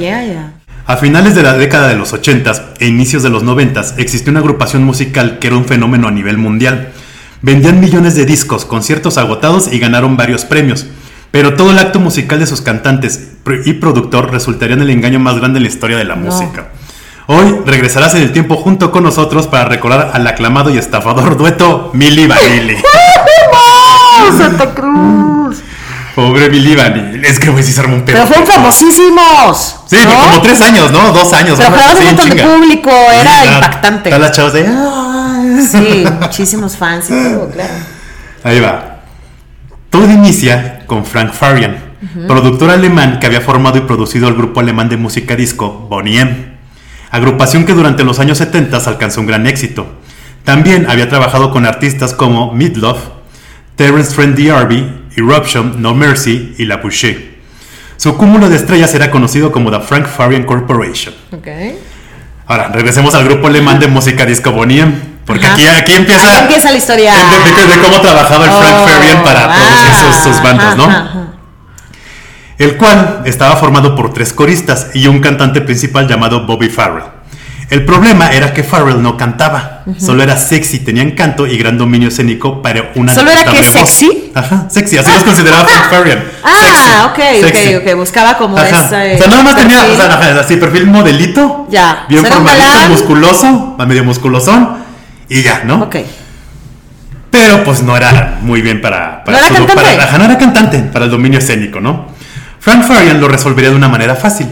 Yeah, yeah. A finales de la década de los 80s e inicios de los 90s existió una agrupación musical que era un fenómeno a nivel mundial. Vendían millones de discos, conciertos agotados y ganaron varios premios. Pero todo el acto musical de sus cantantes y productor resultaría en el engaño más grande en la historia de la música. Hoy regresarás en el tiempo junto con nosotros para recordar al aclamado y estafador dueto Milli Vanilli. Santa Cruz! Pobre Milli Vanilli. Es que güey sí se armó un pedo. Pero fueron famosísimos. Sí, ¿no? como tres años, ¿no? Dos años. Pero un montón de público, era Sí, impactante. Todas las chavas de. "Ah". Sí, muchísimos fans y todo, claro. Ahí va. Todo inicia con Frank Farian, productor alemán que había formado y producido el grupo alemán de música disco Bonnie M, agrupación que durante los años 70 alcanzó un gran éxito. También había trabajado con artistas como Midlove, Terence Trent D'Arby, Eruption, No Mercy y La Boucher. Su cúmulo de estrellas era conocido como The Frank Farian Corporation. Ok. Ahora, regresemos al grupo alemán de música disco Bonnie M, porque Ajá. aquí, aquí empieza, empieza la historia. de, de- cómo trabajaba el Frank Oh, Farian para producir ah, sus, sus bandas, ¿no? ajá. El cual estaba formado por tres coristas y un cantante principal llamado Bobby Farrell. El problema era que Farrell no cantaba, solo era sexy, tenía encanto y gran dominio escénico para una ¿Solo era que sexy? Ajá, sexy, así los consideraba Frank Farian. Ah, Sexy, ok, sexy. ok, ok. Buscaba como Ajá. esa. o sea, nada más tenía, o sea, así perfil modelito, Ya. bien formadito, musculoso, medio musculosón y ya, ¿no? Ok. Pero pues no era muy bien para, para ¿No era cantante? para- ajá, no era cantante, para el dominio escénico, ¿no? Frank Farian lo resolvería de una manera fácil.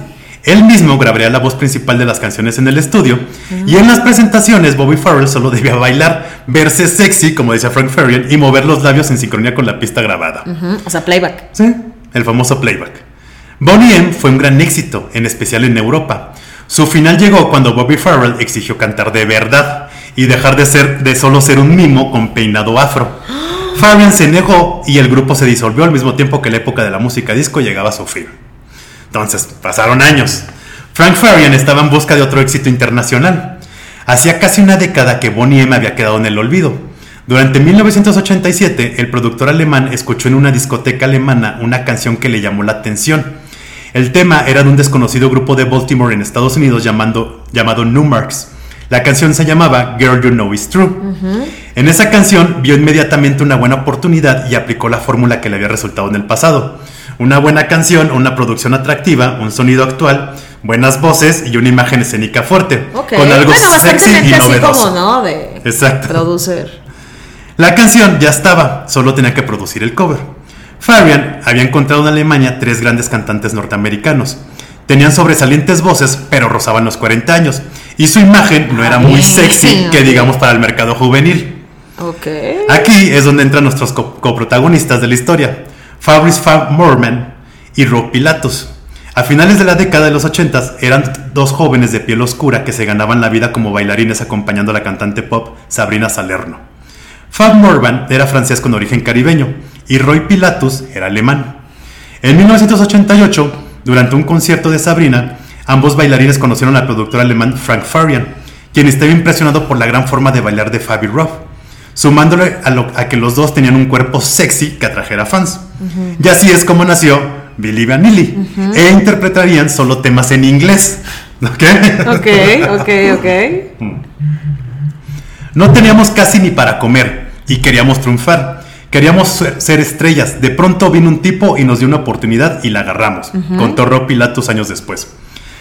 Él mismo grabaría la voz principal de las canciones en el estudio y en las presentaciones Bobby Farrell solo debía bailar, verse sexy, como decía Frank Farian, y mover los labios en sincronía con la pista grabada. O sea, playback. Sí, el famoso playback. Bonnie M fue un gran éxito, en especial en Europa. Su final llegó cuando Bobby Farrell exigió cantar de verdad y dejar de ser de solo ser un mimo con peinado afro. Fabian se negó y el grupo se disolvió al mismo tiempo que la época de la música disco llegaba a su fin. Entonces, pasaron años. Frank Farian estaba en busca de otro éxito internacional. Hacía casi una década que Bonnie M había quedado en el olvido. Durante 1987, el productor alemán escuchó en una discoteca alemana una canción que le llamó la atención. El tema era de un desconocido grupo de Baltimore en Estados Unidos llamando, llamado Numarks. La canción se llamaba Girl You Know Is True. En esa canción vio inmediatamente una buena oportunidad y aplicó la fórmula que le había resultado en el pasado. Una buena canción, una producción atractiva, un sonido actual, buenas voces y una imagen escénica fuerte. Con algo bueno, sexy y así novedoso. como, ¿no? De Exacto. producer. La canción ya estaba, solo tenía que producir el cover. Fabian había encontrado en Alemania tres grandes cantantes norteamericanos. Tenían sobresalientes voces, pero rozaban los 40 años. Y su imagen no era muy Ay, sexy, que digamos para el mercado juvenil. Aquí es donde entran nuestros co- coprotagonistas de la historia, Fabrice Fab Morman y Rob Pilatus. A finales de la década de los 80 eran dos jóvenes de piel oscura que se ganaban la vida como bailarines acompañando a la cantante pop Sabrina Salerno. Fab Morvan era francés con origen caribeño y Roy Pilatus era alemán. En 1988, durante un concierto de Sabrina, ambos bailarines conocieron al productor alemán Frank Farian, quien estaba impresionado por la gran forma de bailar de Fabi Robb, sumándole a, lo- a que los dos tenían un cuerpo sexy que atrajera fans. Y así es como nació Billy Vanilli, e interpretarían solo temas en inglés. ¿Ok? Ok, ok, ok. No teníamos casi ni para comer y queríamos triunfar. Queríamos ser ser estrellas. De pronto vino un tipo y nos dio una oportunidad y la agarramos. Contó Rob Pilatus años después.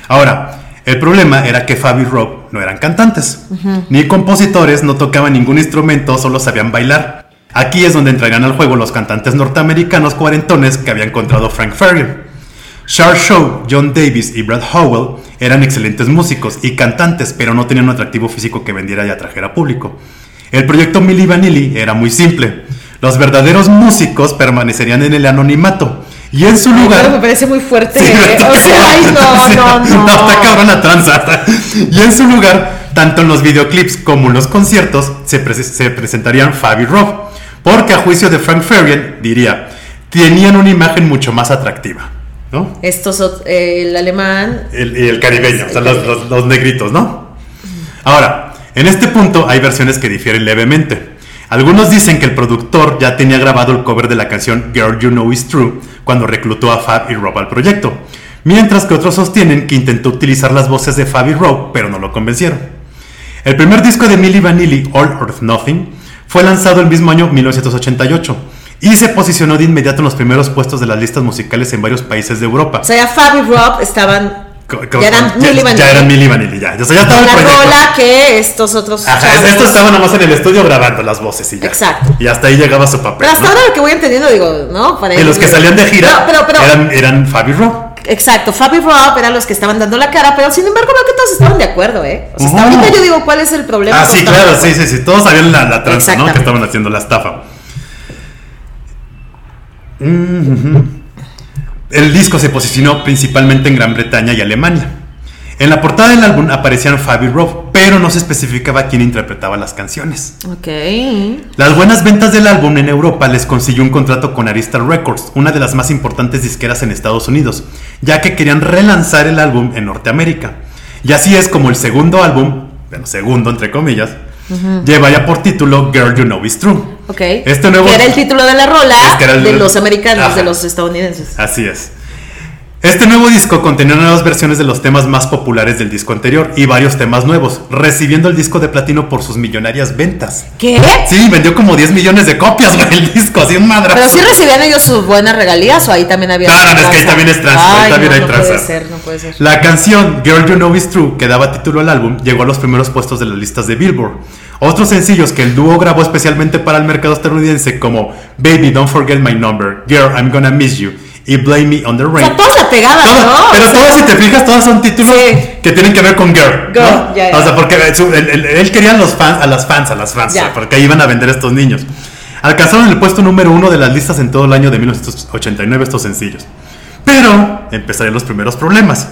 Ahora, el problema era que Fabi y Rob no eran cantantes, ni compositores, no tocaban ningún instrumento, solo sabían bailar. Aquí es donde entrarían al juego los cantantes norteamericanos cuarentones que había encontrado Frank Farian. Charles Shaw, John Davis y Brad Howell eran excelentes músicos y cantantes, pero no tenían un atractivo físico que vendiera y atrajera público. El proyecto Milli Vanilli era muy simple. Los verdaderos músicos permanecerían en el anonimato y en su lugar... me parece muy fuerte. Sí, ¿eh? o sea, ay, no, Sí, no, no. está cabrón la tranza. Y en su lugar, tanto en los videoclips como en los conciertos, se, prese- se presentarían Fabi y Rob. Porque a juicio de Frank Farian, diría, tenían una imagen mucho más atractiva. ¿No? Estos, eh, el alemán. El, y el caribeño, o sea, los, los- los negritos, ¿no? Ahora, en este punto hay versiones que difieren levemente. Algunos dicen que el productor ya tenía grabado el cover de la canción Girl You Know Is True cuando reclutó a Fab y Rob al proyecto. mientras que otros sostienen que intentó utilizar las voces de Fabi Rowe, pero no lo convencieron. El primer disco de Milli Vanilli, All or Nothing, fue lanzado el mismo año 1988 y se posicionó de inmediato en los primeros puestos de las listas musicales en varios países de Europa. O sea, ya Fabi y Rob estaban. Ya eran ya, Milli Vanilli. ya eran Milli Vanilli, ya. O sea, ya estaba el la proyecto. rola que estos otros. Ajá, chavos- esto estaba nomás en el estudio grabando las voces y ya. Exacto. Y hasta ahí llegaba su papel. Pero hasta ¿no? ahora lo que voy entendiendo, digo, ¿no? Para Y los que salían de gira Pero, pero, pero- eran, eran Fabi Rowe. Exacto, Fabi Rob eran los que estaban dando la cara, pero sin embargo veo que todos estaban de acuerdo, ¿eh? O sea, hasta ahorita yo digo, ¿cuál es el problema? Ah, sí, estaban claro, sí, sí, sí. Todos sabían la, la tranza, ¿no? Que estaban haciendo la estafa. Mm, ujú. El disco se posicionó principalmente en Gran Bretaña y Alemania. En la portada del álbum aparecían Fabi Rowe, pero no se especificaba quién interpretaba las canciones. Ok. Las buenas ventas del álbum en Europa les consiguió un contrato con Arista Records, una de las más importantes disqueras en Estados Unidos, ya que querían relanzar el álbum en Norteamérica. Y así es como el segundo álbum, bueno, segundo entre comillas, llevaría por título Girl You Know Is True. Ok. Este nuevo- Que era el título de la rola Es que era el- de los americanos, Ajá. de los estadounidenses. Así es. Este nuevo disco contenía nuevas versiones de los temas más populares del disco anterior y varios temas nuevos, recibiendo el disco de platino por sus millonarias ventas. ¿Qué? Sí, vendió como 10 millones de copias, güey, el disco, así un madrazo. Pero sí recibían ellos sus buenas regalías o ahí también había. No, no, es que ahí también es tranza, ahí también no, hay no tranza. puede ser, no puede ser. La canción Girl You Know Is True, que daba título al álbum, llegó a los primeros puestos de las listas de Billboard. Otros sencillos que el dúo grabó especialmente para el mercado estadounidense como Baby Don't Forget My Number, Girl I'm Gonna Miss You y Blame Me on the O Rain. sea, todas la pegaban, Todas- ¿no? Pero O sea, todas, si te fijas, todas son títulos Sí. que tienen que ver con Girl. Girl, ¿no? ya, ya. O sea, porque él, quería a los fans, a las fans, a las fans, o sea, porque ahí iban a vender estos niños. Alcanzaron el puesto número uno de las listas en todo el año de 1989 estos sencillos. Pero empezarían los primeros problemas.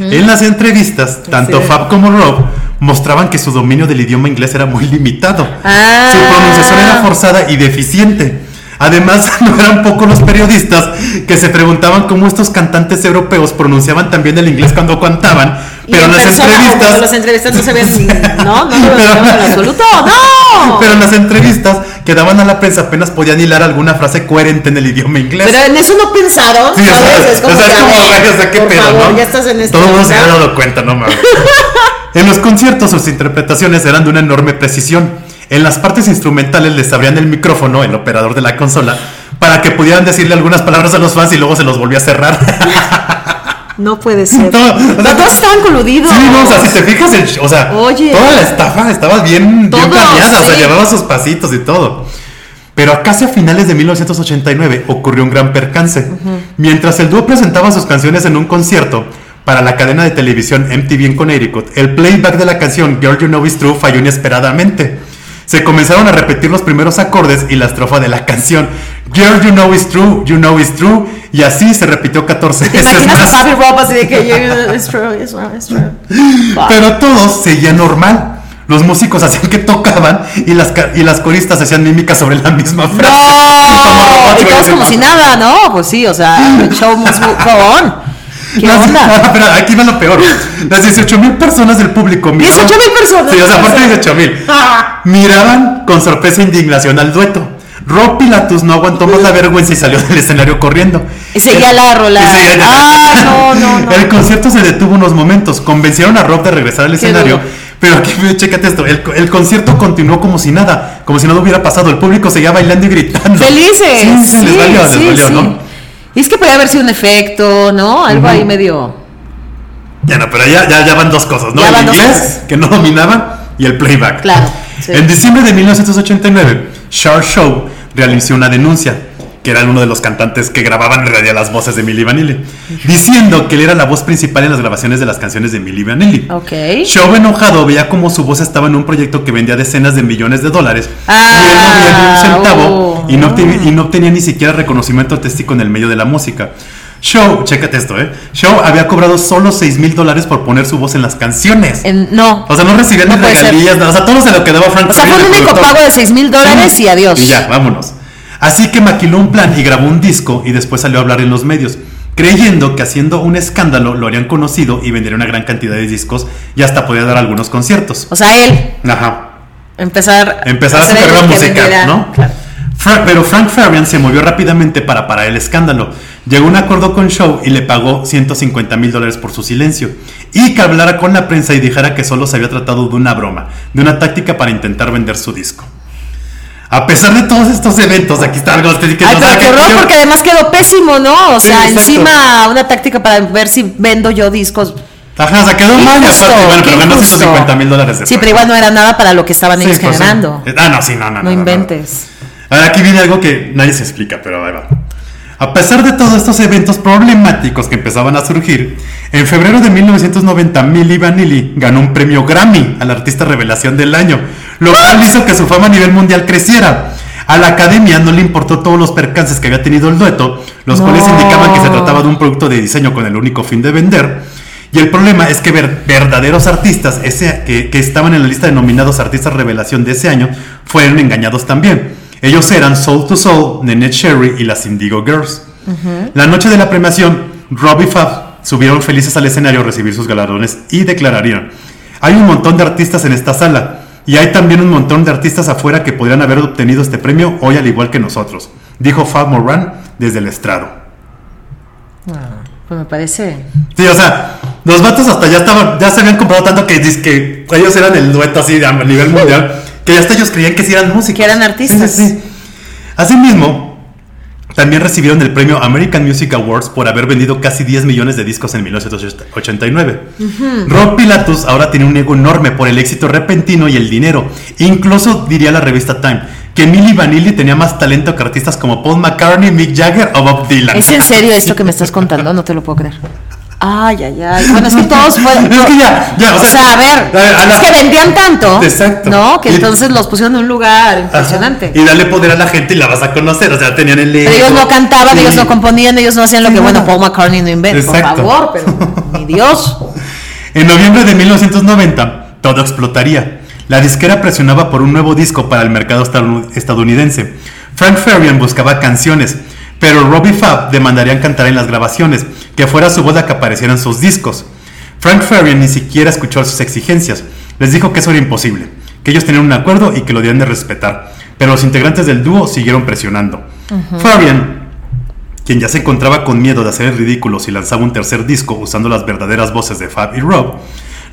En las entrevistas, tanto Sí. Fab como Rob mostraban que su dominio del idioma inglés era muy limitado. Ah. Su pronunciación era forzada y deficiente. Además, no eran pocos los periodistas que se preguntaban cómo estos cantantes europeos pronunciaban también el inglés cuando cantaban, pero en las persona, entrevistas... Las entrevistas no se ven. No, no, Pero- en absoluto. ¡No! Pero en las entrevistas que daban a la prensa apenas podían hilar alguna frase coherente en el idioma inglés. Pero en eso no pensaron, Sí, ¿sabes? Es como, o sea, es que, como, a ver, güey, o sea, qué por pedo, favor, ¿no? ya estás en Todo el mundo se había dado cuenta, no mames. en los conciertos sus interpretaciones eran de una enorme precisión. En las partes instrumentales les abrían el micrófono, el operador de la consola, para que pudieran decirle algunas palabras a los fans y luego se los volvía a cerrar. No puede ser. Todo- o sea, Los dos estaban coludidos. Sí, no, o sea, si te fijas, el- o sea, Oye. toda la estafa estaba bien, bien planeada, o sea, llevaba sus pasitos y todo. Pero casi a finales de 1989 ocurrió un gran percance. Mientras el dúo presentaba sus canciones en un concierto para la cadena de televisión MTV en Connecticut, el playback de la canción Girl You Know Is True falló inesperadamente. Se comenzaron a repetir los primeros acordes y la estrofa de la canción Girl You Know Is True, You Know Is True, y así se repitió 14 ¿Te veces imaginas a más. Fabi Rob así de que it's true, it's true, it's true. Pero todo seguía normal. Los músicos hacían que tocaban y las, y las coristas hacían mímica sobre la misma frase. No, y güey, todos como si nada, ¿no? Pues sí, o sea, el show must go on. ¿Qué Las- onda? Pero aquí va lo peor. Las 18 mil personas del público. miraban- 18,000 personas. Sí, o sea, aparte de 18 mil. Ah. Miraban con sorpresa e indignación al dueto. Rob Pilatus no aguantó más la vergüenza y salió del escenario corriendo. Y seguía El- la rola. seguía- Ay, no, no, no. El concierto se detuvo unos momentos. Convencieron a Rob de regresar al escenario. Pero aquí, chécate esto. El, el concierto continuó como si nada. Como si nada hubiera pasado. El público seguía bailando y gritando. Felices. Sí, sí, les valió, les sí, valió, sí. ¿no? Y es que podía haber sido un efecto, ¿no? Algo ahí medio. Ya no, pero ya, ya, ya van dos cosas, ¿no? Ya el inglés, cosas. que no dominaba, y el playback. Claro, sí. En diciembre de 1989, Shar Show realizó una denuncia, que era uno de los cantantes que grababan en realidad las voces de Milli Vanilli, diciendo que él era la voz principal en las grabaciones de las canciones de Milli Vanilli. Ok. Show enojado veía como su voz estaba en un proyecto que vendía decenas de millones de dólares Ah, y él no veía ni un centavo oh. y, no obtenía, y no obtenía ni siquiera reconocimiento artístico en el medio de la música. Show, chécate esto, ¿eh? Show había cobrado solo 6 mil dólares por poner su voz en las canciones. En- no. O sea, no recibían No regalías, nada. O sea, todo se lo quedaba Frank O sea, fue un único pago de 6 mil dólares y adiós. Y ya, vámonos. Así que maquiló un plan y grabó un disco y después salió a hablar en los medios, creyendo que haciendo un escándalo lo harían conocido y vendería una gran cantidad de discos y hasta podía dar algunos conciertos. O sea, él Ajá. empezar, Empezar a su carrera musical, vendiera- ¿no? Claro. Fra- pero Frank Farian se movió rápidamente para parar el escándalo. Llegó a un acuerdo con Shaw y le pagó 150 mil dólares por su silencio. Y que hablara con la prensa y dijera que solo se había tratado de una broma, de una táctica para intentar vender su disco. A pesar de todos estos eventos, aquí está algo que que Ay, no pero qué horror, porque además quedó pésimo, ¿no? O Sí, sea, exacto. encima una táctica para ver si vendo yo discos. Ajá, o sea, quedó mal y aparte, bueno, pero ganó injusto. 150 mil dólares Sí, pero igual no era nada para lo que estaban Sí, ellos pues sí. generando. Ah, no, sí, no, no. No inventes. Ahora aquí viene algo que nadie se explica, pero ahí va. A pesar de todos estos eventos problemáticos que empezaban a surgir, en febrero de 1990 Milli Vanilli ganó un premio Grammy al artista revelación del año, lo cual hizo que su fama a nivel mundial creciera. A la academia no le importó todos los percances que había tenido el dueto, los No. cuales indicaban que se trataba de un producto de diseño con el único fin de vender. Y el problema es que ver- verdaderos artistas ese, que, que estaban en la lista de nominados artistas revelación de ese año fueron engañados también. Ellos eran Soul to Soul, Nenette Sherry y las Indigo Girls. La noche de la premiación, Rob y Fab subieron felices al escenario a recibir sus galardones y declararon: Hay un montón de artistas en esta sala y hay también un montón de artistas afuera que podrían haber obtenido este premio hoy al igual que nosotros, dijo Fab Moran desde el estrado. Pues me parece. Sí, o sea, los vatos hasta ya estaban, ya se habían comprado tanto que, que ellos eran el dueto así a nivel mundial, que hasta ellos creían que sí eran músicos. Que eran artistas. Sí. Asimismo, también recibieron el premio American Music Awards por haber vendido casi 10 millones de discos en 1989. Rob Pilatus ahora tiene un ego enorme por el éxito repentino y el dinero. Incluso diría la revista Time que Milli Vanilli tenía más talento que artistas como Paul McCartney, Mick Jagger o Bob Dylan. ¿Es en serio esto que me estás contando? No te lo puedo creer. Ay, ay, ay. Bueno, es que todos fueron. Es que ya, ya, o, sea, a ver, a la- es que vendían tanto. Exacto. ¿No? Que Y- entonces los pusieron en un lugar Ajá. impresionante. Y darle poder a la gente y la vas a conocer. O sea, tenían el Pero ellos ego. no cantaban, Sí. ellos no componían, ellos no hacían lo que, bueno. Paul McCartney no inventa. Por favor, pero mi Dios. En noviembre de 1990, todo explotaría. La disquera presionaba por un nuevo disco para el mercado estadoun- estadounidense. Frank Farian buscaba canciones, pero Robbie Fab demandarían cantar en las grabaciones, que fuera su boda que aparecieran sus discos. Frank Farian ni siquiera escuchó sus exigencias. Les dijo que eso era imposible, que ellos tenían un acuerdo y que lo debían de respetar. Pero los integrantes del dúo siguieron presionando. Farian quien ya se encontraba con miedo de hacer el ridículo si lanzaba un tercer disco usando las verdaderas voces de Fab y Rob,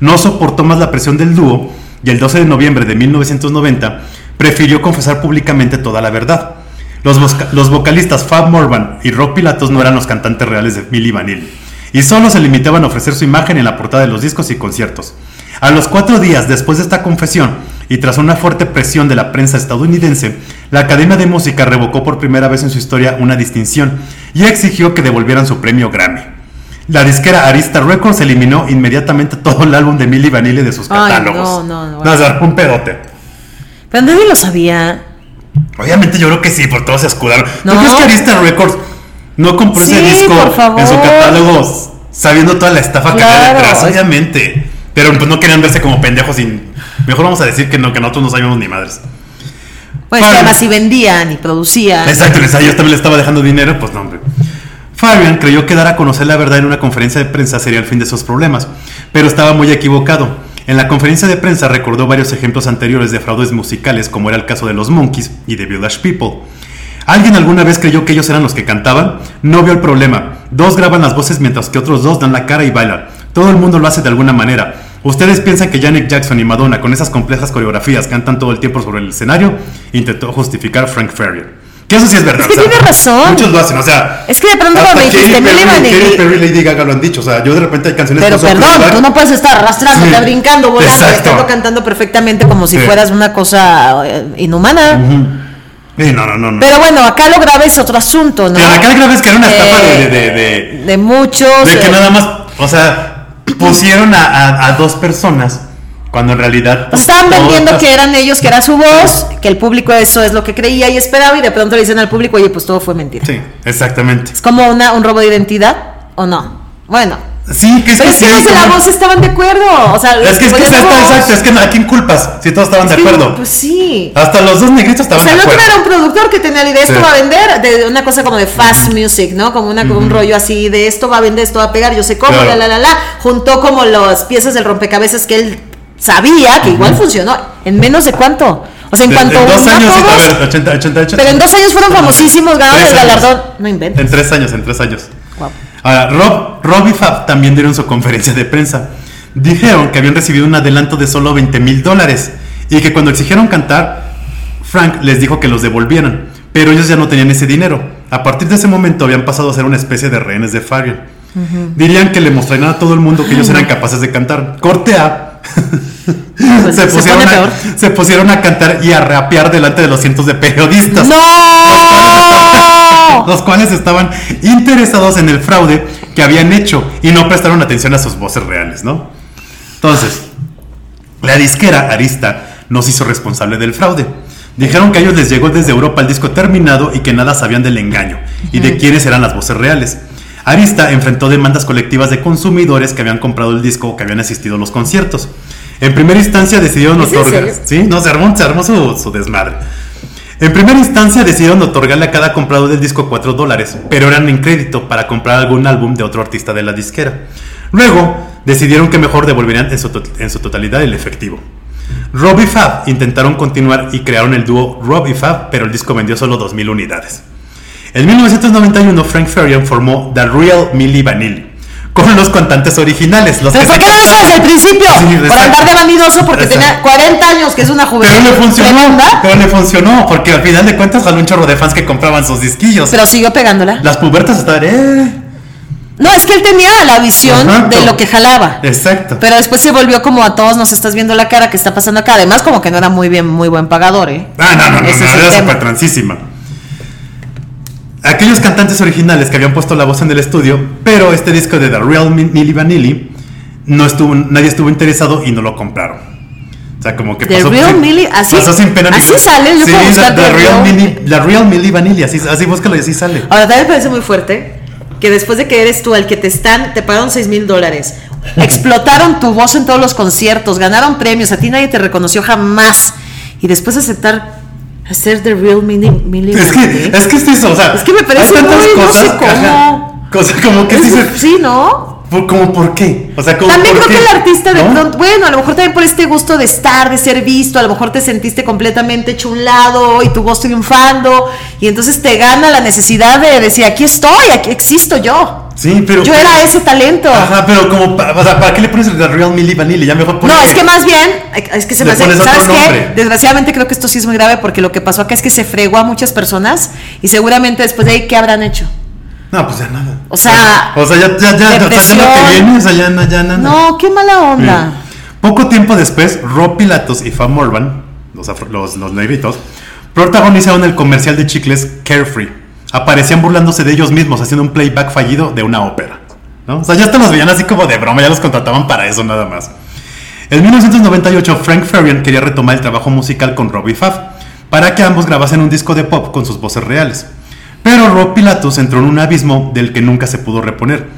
no soportó más la presión del dúo y el 12 de noviembre de 1990 prefirió confesar públicamente toda la verdad. Los, voca- los vocalistas Fab Morvan y Rob Pilatos no eran los cantantes reales de Milli Vanilli y solo se limitaban a ofrecer su imagen en la portada de los discos y conciertos. A los cuatro días después de esta confesión y tras una fuerte presión de la prensa estadounidense, la Academia de Música revocó por primera vez en su historia una distinción y exigió que devolvieran su premio Grammy. La disquera Arista Records eliminó inmediatamente todo el álbum de Milli Vanilli de sus Ay, catálogos. no, no, no. o sea, un pedote. Pero nadie lo sabía. Obviamente yo creo que sí, por todos se escudaron. No. ¿Tú crees que Arista Records no compró ese disco en su catálogo sabiendo toda la estafa que había detrás? Obviamente. Pero pues no querían verse como pendejos sin... Mejor vamos a decir que no, que nosotros no sabíamos ni madres. Bueno, Fabian. además si vendían y producían. Exacto, les- a ellos también le estaba dejando dinero, pues no, hombre. Fabian creyó que dar a conocer la verdad en una conferencia de prensa sería el fin de sus problemas, pero estaba muy equivocado. En la conferencia de prensa recordó varios ejemplos anteriores de fraudes musicales, como era el caso de los Monkeys y de Village People. ¿Alguien alguna vez creyó que ellos eran los que cantaban? No vio el problema. Dos graban las voces mientras que otros dos dan la cara y bailan. Todo el mundo lo hace de alguna manera. ¿Ustedes piensan que Janet Jackson y Madonna, con esas complejas coreografías, cantan todo el tiempo sobre el escenario? Intentó justificar Frank Farian. Que eso sí es verdad. Es que o sea, tiene razón. Muchos lo hacen, o sea. Es que de pronto cuando dijiste Milli Perry, Vanilli- Perry y Lady Gaga lo han dicho. O sea, yo de repente hay canciones Pero que perdón, tú no puedes estar arrastrándote, Sí. brincando, volando, Exacto. estando cantando perfectamente como si Sí. fueras una cosa eh, inhumana. Sí, no, no, no. no. Pero bueno, acá lo grave es otro asunto, ¿no? Pero acá el grave es que era una estafa de- Eh, de- de, de muchos. De que eh, nada más, o sea, pusieron a, a- a dos personas cuando en realidad. Estaban vendiendo que eran ellos, que era su voz, que el público eso es lo que creía y esperaba, y de pronto le dicen al público, oye, pues todo fue mentira. Sí, exactamente. ¿Es como una, un robo de identidad o no? Bueno. Sí, que es Pero que es que los de la voz estaban de acuerdo. O sea, los Es que es que está, exacto, es que a quién culpas, si todos estaban de Es que, acuerdo. Pues sí. Hasta los dos negritos O estaban sea, el de acuerdo. era un productor que tenía la idea, esto Sí. va a vender, de una cosa como de fast music, ¿no? Como una, un rollo así de esto va a vender, esto va a pegar, yo sé cómo, Claro. la, la, la, la. Juntó como las piezas del rompecabezas que él sabía que igual funcionó. ¿En menos de cuánto? O sea, en De- cuanto en dos años, a ver, 80, 88. pero en dos años fueron famosísimos, ganaron el galardón. No inventes. En tres años, en tres años. Guau. Ahora, Rob, Rob y Fab también dieron su conferencia de prensa. Dijeron que habían recibido un adelanto de solo 20 mil dólares y que cuando exigieron cantar, Frank les dijo que los devolvieran, pero ellos ya no tenían ese dinero. A partir de ese momento habían pasado a ser una especie de rehenes de Fabian. Dirían que le mostrarían a todo el mundo que ellos eran capaces de cantar. Corte A. Pues, se, se pusieron pone a, peor. se pusieron a cantar y a rapear delante de los cientos de periodistas ¡No! los cuales estaban interesados en el fraude que habían hecho y no prestaron atención a sus voces reales, ¿no? Entonces, la disquera Arista nos hizo responsable del fraude. Dijeron que a ellos les llegó desde Europa el disco terminado y que nada sabían del engaño y de quiénes eran las voces reales. Arista enfrentó demandas colectivas de consumidores que habían comprado el disco o que habían asistido a los conciertos. En primera instancia decidieron ¿Es en otorgar. Sí, no, se armó, se armó su, su desmadre. En primera instancia decidieron otorgarle a cada comprador del disco 4 dólares, pero eran en crédito para comprar algún álbum de otro artista de la disquera. Luego decidieron que mejor devolverían en su, to- en su totalidad el efectivo. Rob y Fab intentaron continuar y crearon el dúo Rob y Fab, pero el disco vendió solo 2.000 unidades. En 1991 Frank Farian formó The Real Milli Vanilli con los cantantes originales, los ¿Pero que por se qué no eso desde el principio? Sí, por andar de vanidoso porque Exacto. tenía 40 años, que es una juventud Pero le funcionó, tremenda, pero le funcionó, porque al final de cuentas jaló un chorro de fans que compraban sus disquillos. pero siguió pegándola. Las pubertas estaban, eh. No, es que él tenía la visión Exacto. de lo que jalaba. Exacto. Pero después se volvió como a todos nos estás viendo la cara que está pasando acá. Además, como que no era muy bien, muy buen pagador, ¿eh? Ah, no, no, no, Ese no, el era súper transísima. Aquellos cantantes originales que habían puesto la voz en el estudio, pero este disco de The Real Mi- Milli Vanilli, no estuvo, nadie estuvo interesado y no lo compraron. O sea, como que The pasó, Real sin- Milli, así- pasó sin pena ni así sale, yo sí, puedo buscar the, The the Real Milli, la Real Milli Vanilli, así, así búscalo y así sale. Ahora, también me parece muy fuerte que después de que eres tú el que te están, te pagaron 6 mil dólares, explotaron tu voz en todos los conciertos, ganaron premios, a ti nadie te reconoció jamás. Y después aceptar hacer The Real Milli, Milli Es que, es que es eso, o sea. Es que me parece hay tantas muy- no sé cómo. ajá, cosas como que Es- dices, sí, ¿no? ¿por, como por qué? O sea, como También por creo qué? que el artista de ¿No? pronto, bueno, a lo mejor también por este gusto de estar, de ser visto, a lo mejor te sentiste completamente hecho un lado y tu voz triunfando y entonces te gana la necesidad de decir, aquí estoy, aquí existo yo. Sí, pero. Yo era ese talento. Ajá, pero como, o sea, ¿para qué le pones el de Real Milli Vanilli? Ya mejor No, ponle- es que más bien, es que se me hace, ¿sabes qué? Desgraciadamente creo que esto sí es muy grave porque lo que pasó acá es que se fregó a muchas personas y seguramente después de ahí, ¿qué habrán hecho? No, pues ya nada. O sea, O sea, ya, ya, ya, o sea, ya no te viene, o sea, ya, na- ya nada. No, qué mala onda. Poco tiempo después, Rob Pilatos y Fab Morvan, los, afro- los, los negritos, protagonizaron el comercial de chicles Carefree. Aparecían burlándose de ellos mismos, haciendo un playback fallido de una ópera. O sea, ya hasta los veían así como de broma, ya los contrataban para eso nada más. En 1998, Frank Farian quería retomar el trabajo musical con Robbie Fab para que ambos grabasen un disco de pop con sus voces reales. Pero Rob Pilatus entró en un abismo del que nunca se pudo reponer.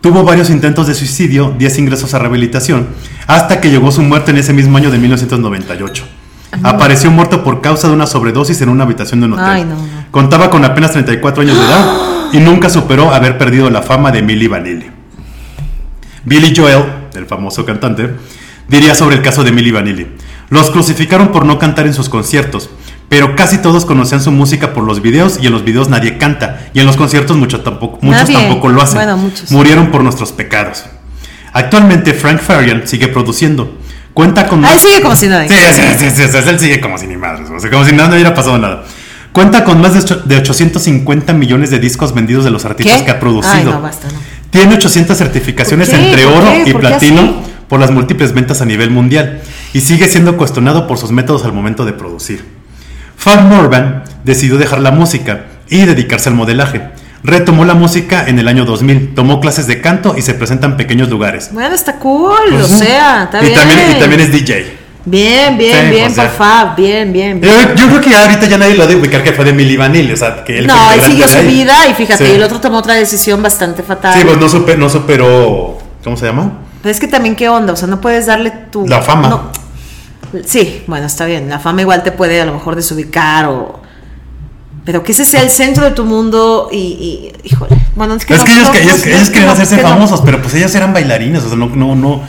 Tuvo varios intentos de suicidio, 10 ingresos a rehabilitación, hasta que llegó su muerte en ese mismo año de 1998. Apareció muerto por causa de una sobredosis en una habitación de un hotel. Ay, no, no. Contaba con apenas 34 años de edad y nunca superó haber perdido la fama de Milli Vanilli. Billy Joel, el famoso cantante, diría sobre el caso de Milli Vanilli. Los crucificaron por no cantar en sus conciertos, pero casi todos conocían su música por los videos y en los videos nadie canta y en los conciertos muchos tampoco, muchos Nadie. tampoco lo hacen. Bueno, muchos. Murieron por nuestros pecados. Actualmente Frank Farian sigue produciendo. Cuenta con más- sigue como si nada. Sí, sí, sí, sí, él sigue como si ni madres, o sea, como si nada no hubiera pasado nada. Cuenta con más de ocho- de 850 millones de discos vendidos de los artistas que ha producido. Ay, no, basta, no. Tiene 800 certificaciones entre ¿Por oro y ¿Por qué platino por las múltiples ventas a nivel mundial y sigue siendo cuestionado por sus métodos al momento de producir. Fab Morvan decidió dejar la música y dedicarse al modelaje. Retomó la música en el año 2000, tomó clases de canto y se presenta en pequeños lugares. Bueno, está cool, Pues o sea, está y bien. También, y también es DJ. Bien, bien, Sí, bien, o sea. por Fab, bien, bien, bien. Yo, yo creo que ahorita ya nadie lo ha de ubicar que fue de Milli Vanilli, o sea, que él No, él siguió su vida y fíjate, Sí. el otro tomó otra decisión bastante fatal. Sí, pues no, super- no superó, ¿cómo se llama? Pero es que también qué onda, o sea, no puedes darle tu... La fama. no. Sí, bueno, está bien, la fama igual te puede a lo mejor desubicar o... Pero que ese sea el centro de tu mundo y... y- híjole, bueno, es que... es no, que ellos, no, que ellos, no, querían hacerse famosos, pero pues ellas eran bailarines, o sea, no, no, no,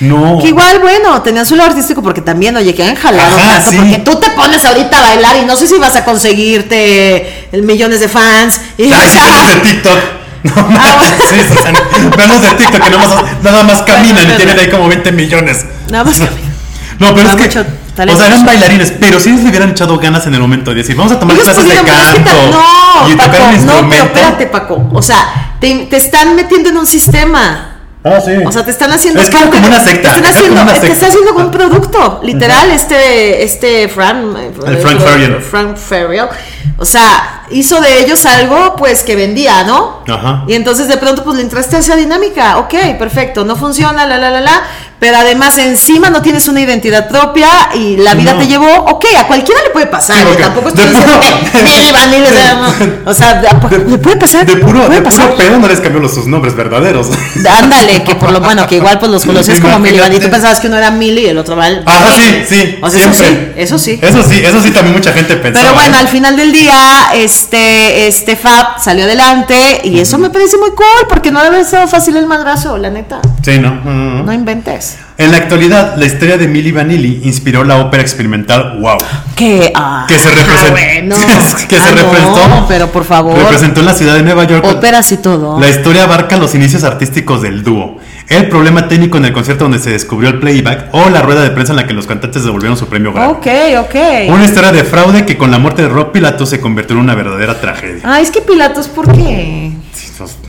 No. Que igual, bueno, tenían su lado artístico porque también, oye, que han jalado Ajá, tanto, sí. porque tú te pones ahorita a bailar y no sé si vas a conseguirte millones de fans. Y, Ay, o sea, de TikTok. No, Ah, bueno. sí, Susana. Venos de TikTok que nada más, nada más caminan y tienen ahí como 20 millones. Nada más caminan. No, pero es que. mucho O sea, eran bailarines, pero si ellos le hubieran echado ganas en el momento de decir, vamos a tomar clases de es canto no, y tocar Paco, un no, instrumento. pero espérate, Paco. O sea, te, te están metiendo en un sistema. Ah, sí. O sea, te están haciendo. Es como- parte como una secta, Te están es haciendo, una te están haciendo como un producto. Literal, este, este Fran. El Frank Farian. Frank Farian. O sea, hizo de ellos algo, pues, que vendía, ¿no? Ajá. Y entonces de pronto, pues, le entraste a esa dinámica. Ok, perfecto. No funciona, la, la, la, la. Pero además, encima no tienes una identidad propia y la vida No. te llevó. Ok, a cualquiera le puede pasar. Sí, y tampoco de estoy diciendo que Vanille, o sea, de- le puede pasar. De puro, puede de pasar. puro pedo no les cambió los, sus nombres verdaderos. Ándale, que por lo bueno, que igual pues los conocías como. Milly Vanilli. Tú pensabas que uno era Milly y el otro Val. Ajá, sí, sí. O sea, eso sí, siempre. eso sí. Eso sí, eso sí también mucha gente pensaba. Pero bueno, ¿eh? al final del día, este, este Fab salió adelante y eso me parece muy cool porque no debe ser fácil el madrazo, la neta. Sí, ¿no? No, no, no. No inventes. En la actualidad, la historia de Milli Vanilli inspiró la ópera experimental Wow. Que, ah, Que se representó. bueno. que se Ah, no, representó. pero por favor. Representó en la ciudad de Nueva York. Óperas y todo. La historia abarca los inicios artísticos del dúo, el problema técnico en el concierto donde se descubrió el playback o la rueda de prensa en la que los cantantes devolvieron su premio Grammy. Ok, ok. Una historia de fraude que con la muerte de Rob Pilato se convirtió en una verdadera tragedia. Ah, es que Pilatos, ¿por qué?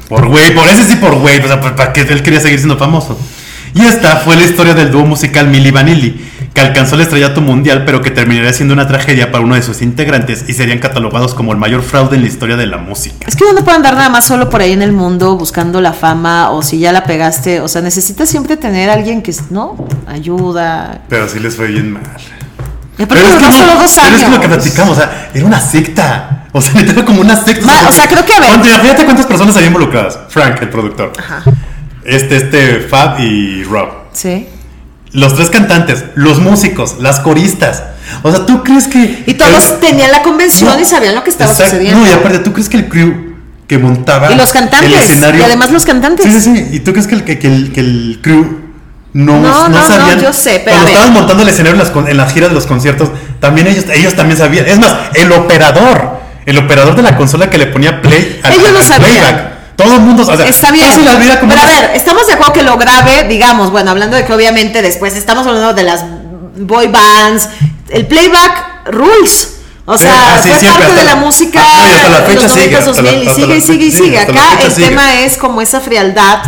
Por güey, por ese sí por güey, o sea, pues, para que él quería seguir siendo famoso. Y esta fue la historia del dúo musical Milli Vanilli, que alcanzó el estrellato mundial, pero que terminaría siendo una tragedia para uno de sus integrantes y serían catalogados como el mayor fraude en la historia de la música. Es que uno no puede andar nada más solo por ahí en el mundo buscando la fama o si ya la pegaste. O sea, necesitas siempre tener a alguien que, ¿no? Ayuda. Pero sí les fue bien mal. Y aparte duró solo dos pero años. es que lo que platicamos, o sea, era una secta. O sea, neta era como una secta. Ma- o sea, creo que, a ver. ¿Cuánto- Fíjate cuántas personas había involucradas. Frank, el productor. Ajá. Este, este, Fab y Rob. Sí. Los tres cantantes, los músicos, las coristas. O sea, ¿tú crees que. Y todos el- tenían la convención No, y sabían lo que estaba exacto, sucediendo. No, y aparte, ¿tú crees que el crew que montaba. Y los cantantes, el escenario. y además los cantantes. Sí, sí, sí. ¿Y tú crees que el, que, que el, que el crew no, No, no, no, sabían? yo sé, pero Cuando estaban montando el escenario en las, en las giras de los conciertos, también ellos, ellos también sabían. Es más, el operador, el operador de la consola que le ponía play al, Ellos lo sabían. playback. Todo el mundo, o sea, Está bien, cómo pero a ver, estamos de acuerdo que lo grave, digamos, bueno, hablando de que obviamente después estamos hablando de las boy bands, el playback rules. O sea, Eh, ah, sí, fue siempre, parte de la la- música hasta la fecha los sigue, 90s, hasta la- 2000 y hasta sigue, sigue, sigue. Acá el sigue. tema es como esa frialdad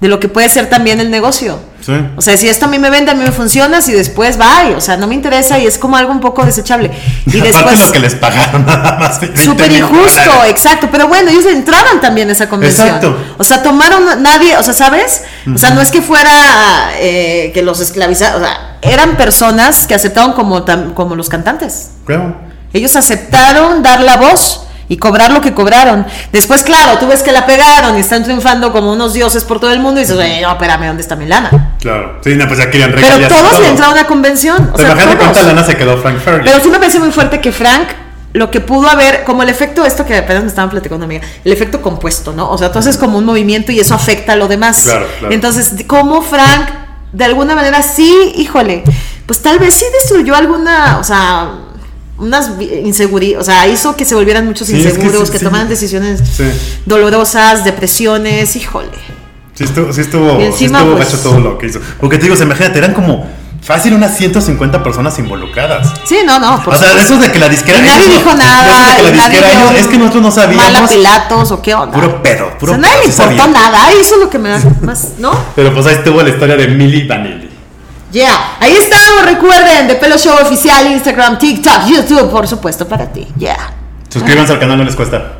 de lo que puede ser también el negocio. Sí. O sea, si esto a mí me vende, a mí me funciona, si después va, o sea, no me interesa y es como algo un poco desechable. Y después lo que les pagaron nada más. 20 Súper injusto, dólares. exacto. Pero bueno, ellos entraban también a esa convención. Exacto. O sea, tomaron nadie, o sea, ¿sabes? O sea, no es que fuera eh, que los esclavizaron, o sea, eran personas que aceptaron como, tam- como los cantantes. Claro. Ellos aceptaron dar la voz y cobrar lo que cobraron. Después, claro, tú ves que la pegaron y están triunfando como unos dioses por todo el mundo y dices, "Oye, no, espérame, ¿dónde está mi lana? Claro. Sí, no, pues ya querían Pero todos todo. le entraron a una convención. O ¿Te sea, imaginas todos. cuánta lana se quedó Frank Farian? Pero sí me parece muy fuerte que Frank, lo que pudo haber, como el efecto, esto que apenas me estaban platicando una amiga, el efecto compuesto, ¿no? O sea, tú haces como un movimiento y eso afecta a lo demás. Claro, claro. Entonces, ¿cómo Frank, de alguna manera, sí, híjole, pues tal vez sí destruyó alguna, o sea, unas inseguridades, o sea, hizo que se volvieran muchos Sí, es que inseguros, sí, que sí. tomaran decisiones dolorosas, depresiones, híjole. Sí estuvo, sí estuvo, encima, estuvo pues- gacho todo lo que hizo. Porque te digo, se imagínate, eran como fácil unas 150 personas involucradas. Sí, no, no, por o sea, eso de que la disquera. Y nadie dijo nada, que la nadie disquera, ellos- es que nosotros no sabíamos. Mala Pilatos o qué onda. Puro pedo, puro o sea, nadie pedo, le sí importó nada, eso es lo que me da más, ¿no? Pero pues ahí estuvo la historia de Millie Vanilli. Yeah, ahí estamos, recuerden, de Pelo Show Oficial, Instagram, TikTok, YouTube, por supuesto, para ti. Yeah. Suscríbanse al canal, no les cuesta.